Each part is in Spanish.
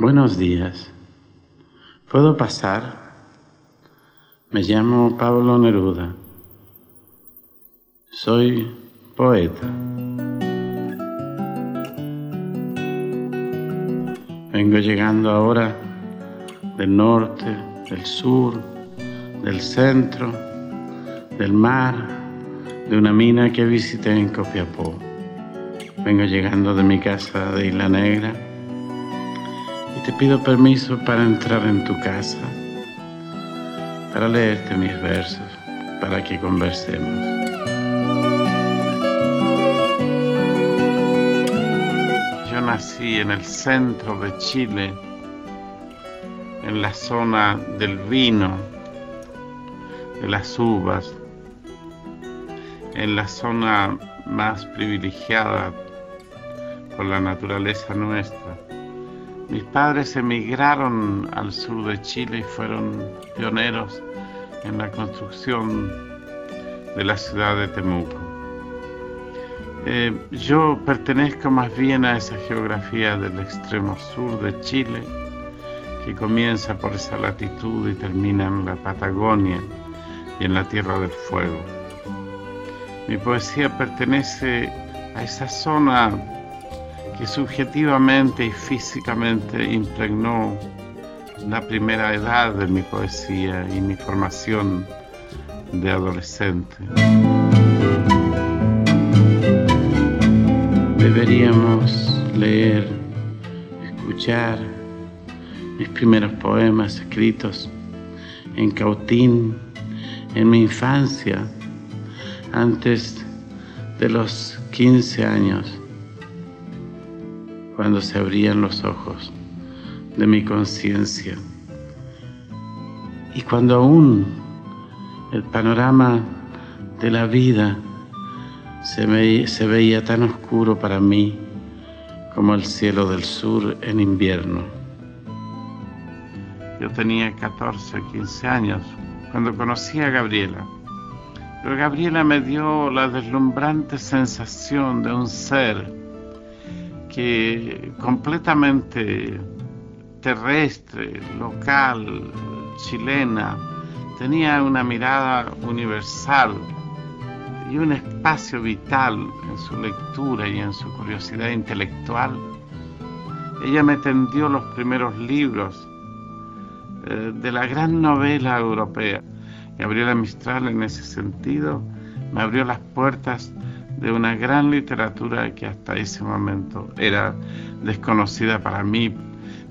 Buenos días. ¿Puedo pasar? Me llamo Pablo Neruda. Soy poeta. Vengo llegando ahora del norte, del sur, del centro, del mar, de una mina que visité en Copiapó. Vengo llegando de mi casa de Isla Negra te pido permiso para entrar en tu casa, para leerte mis versos, para que conversemos. Yo nací en el centro de Chile, en la zona del vino, de las uvas, en la zona más privilegiada por la naturaleza nuestra. Mis padres emigraron al sur de Chile y fueron pioneros en la construcción de la ciudad de Temuco. Eh, yo pertenezco más bien a esa geografía del extremo sur de Chile, que comienza por esa latitud y termina en la Patagonia y en la Tierra del Fuego. Mi poesía pertenece a esa zona que subjetivamente y físicamente impregnó la primera edad de mi poesía y mi formación de adolescente. Deberíamos leer, escuchar mis primeros poemas escritos en Cautín, en mi infancia, antes de los 15 años cuando se abrían los ojos de mi conciencia y cuando aún el panorama de la vida se, veía tan oscuro para mí como el cielo del sur en invierno. Yo tenía 14 o 15 años cuando conocí a Gabriela. Pero Gabriela me dio la deslumbrante sensación de un ser que completamente terrestre, local, chilena, tenía una mirada universal y un espacio vital en su lectura y en su curiosidad intelectual. Ella me tendió los primeros libros eh, de la gran novela europea. Gabriela Mistral en ese sentido me abrió las puertas de una gran literatura que hasta ese momento era desconocida para mí.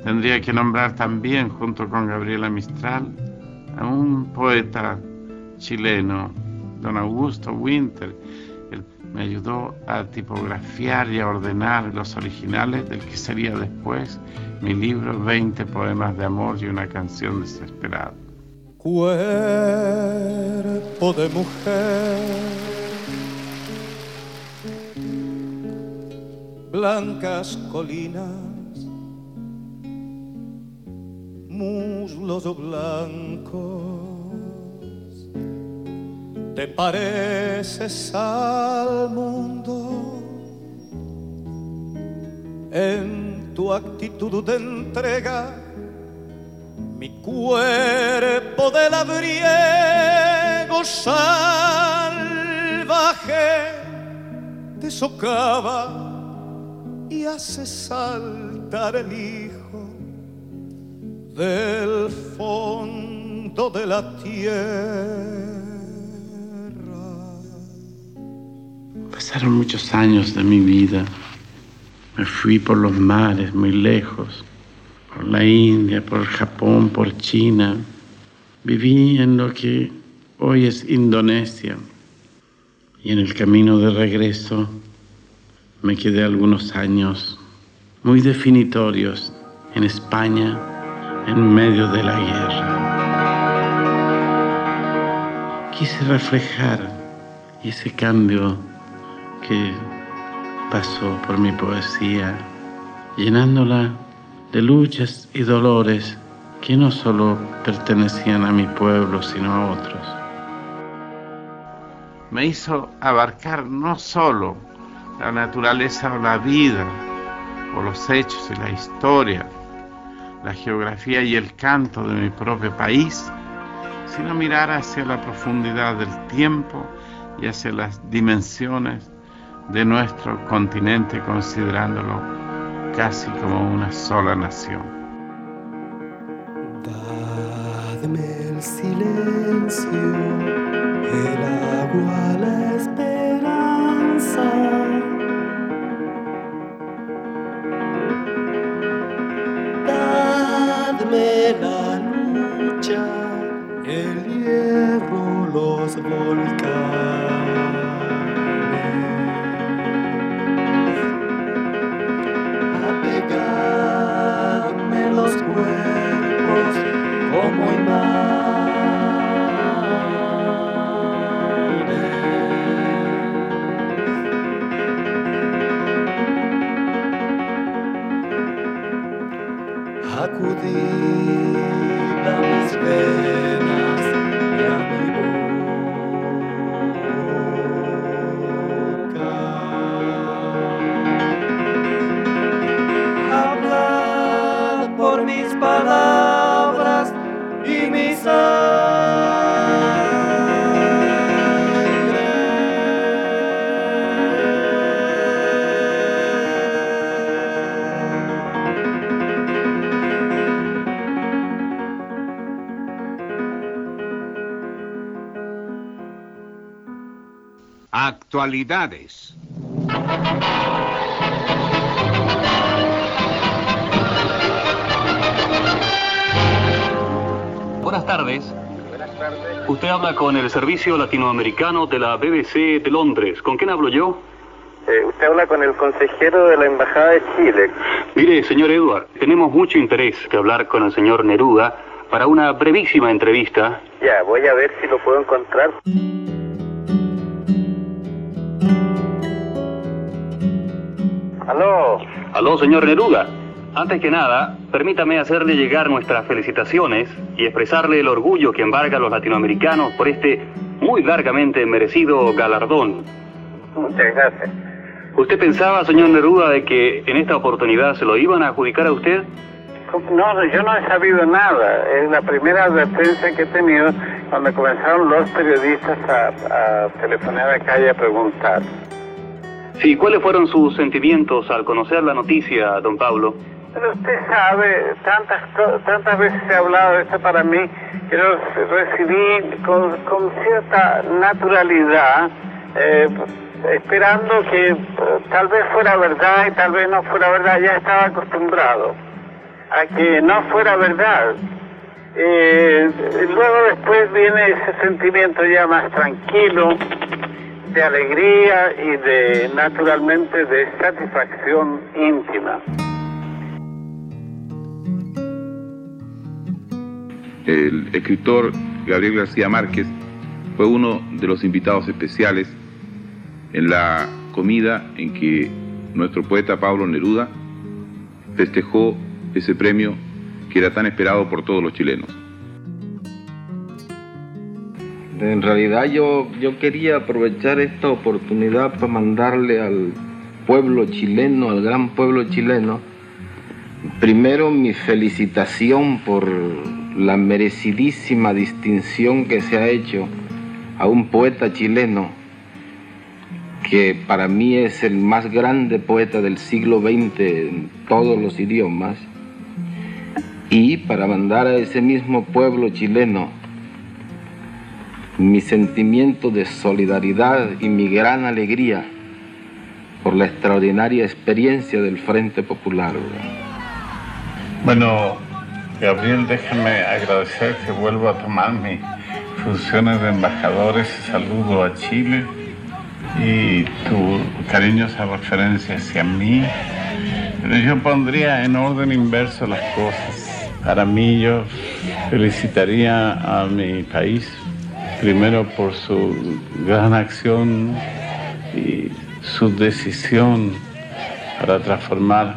Tendría que nombrar también, junto con Gabriela Mistral, a un poeta chileno, don Augusto Winter. Él me ayudó a tipografiar y a ordenar los originales del que sería después mi libro 20 poemas de amor y una canción desesperada. Cuerpo de mujer blancas colinas, muslos blancos, te pareces al mundo en tu actitud de entrega, mi cuerpo de labriego salvaje te socava hace saltar el hijo del fondo de la tierra. Pasaron muchos años de mi vida. Me fui por los mares muy lejos, por la India, por Japón, por China. Viví en lo que hoy es Indonesia y en el camino de regreso me quedé algunos años muy definitorios en España en medio de la guerra. Quise reflejar ese cambio que pasó por mi poesía, llenándola de luchas y dolores que no solo pertenecían a mi pueblo, sino a otros. Me hizo abarcar no solo la naturaleza o la vida, o los hechos y la historia, la geografía y el canto de mi propio país, sino mirar hacia la profundidad del tiempo y hacia las dimensiones de nuestro continente considerándolo casi como una sola nación. Dadme el silencio, el agua, Actualidades. Buenas tardes. Usted habla con el Servicio Latinoamericano de la BBC de Londres. ¿Con quién hablo yo? Eh, usted habla con el consejero de la Embajada de Chile. Mire, señor Edward, tenemos mucho interés de hablar con el señor Neruda para una brevísima entrevista. Ya, voy a ver si lo puedo encontrar. Aló. Aló, señor Neruda. Antes que nada, permítame hacerle llegar nuestras felicitaciones y expresarle el orgullo que embarga a los latinoamericanos por este muy largamente merecido galardón. Muchas gracias. ¿Usted pensaba, señor Neruda, de que en esta oportunidad se lo iban a adjudicar a usted? No, yo no he sabido nada. Es la primera advertencia que he tenido cuando comenzaron los periodistas a, a telefonar acá y a preguntar. Sí, ¿cuáles fueron sus sentimientos al conocer la noticia, don Pablo? Pero usted sabe, tantas, tantas veces he hablado de esto para mí, que lo recibí con, cierta naturalidad, eh, esperando que eh, tal vez fuera verdad y tal vez no fuera verdad, ya estaba acostumbrado a que no fuera verdad. Eh, luego después viene ese sentimiento ya más tranquilo, de alegría y de, naturalmente, de satisfacción íntima. El escritor Gabriel García Márquez fue uno de los invitados especiales en la comida en que nuestro poeta Pablo Neruda festejó ese premio que era tan esperado por todos los chilenos. En realidad yo, yo quería aprovechar esta oportunidad para mandarle al pueblo chileno, al gran pueblo chileno, primero mi felicitación por la merecidísima distinción que se ha hecho a un poeta chileno que para mí es el más grande poeta del siglo XX en todos los idiomas, y para mandar a ese mismo pueblo chileno mi sentimiento de solidaridad y mi gran alegría por la extraordinaria experiencia del Frente Popular. Bueno, Gabriel, déjame agradecer que vuelvo a tomar mis funciones de embajador, ese saludo a Chile y tu cariñosa referencia hacia mí. Pero yo pondría en orden inverso las cosas. Para mí yo felicitaría a mi país primero por su gran acción y su decisión para transformar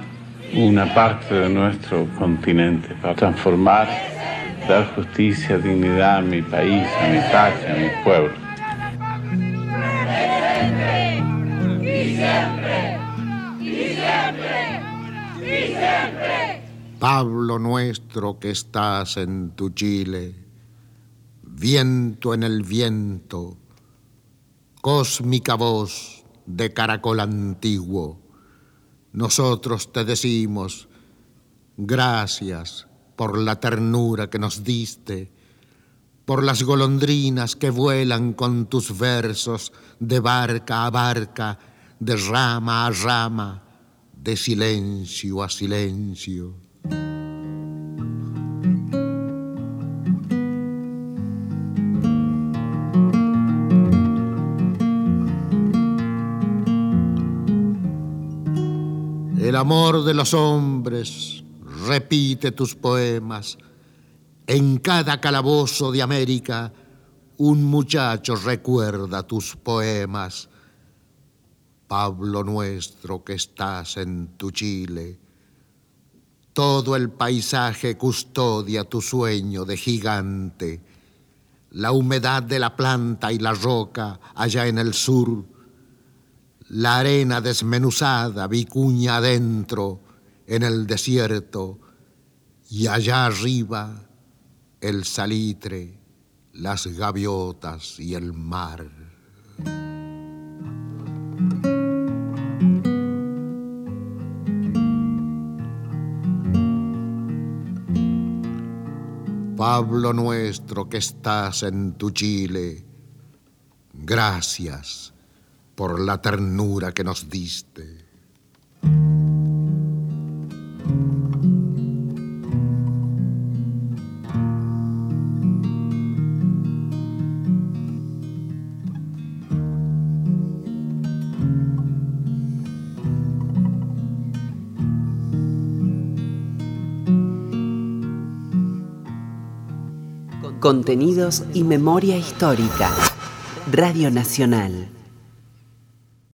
una parte de nuestro continente, para transformar, dar justicia, dignidad a mi país, a mi patria, a mi pueblo. Pablo nuestro que estás en tu Chile, viento en el viento, cósmica voz de caracol antiguo, nosotros te decimos gracias por la ternura que nos diste, por las golondrinas que vuelan con tus versos de barca a barca, de rama a rama, de silencio a silencio. El amor de los hombres repite tus poemas. En cada calabozo de América un muchacho recuerda tus poemas. Pablo nuestro que estás en tu Chile, todo el paisaje custodia tu sueño de gigante. La humedad de la planta y la roca allá en el sur la arena desmenuzada vicuña adentro en el desierto y allá arriba el salitre, las gaviotas y el mar. Pablo nuestro que estás en tu Chile, gracias por la ternura que nos diste. Contenidos y memoria histórica. Radio Nacional.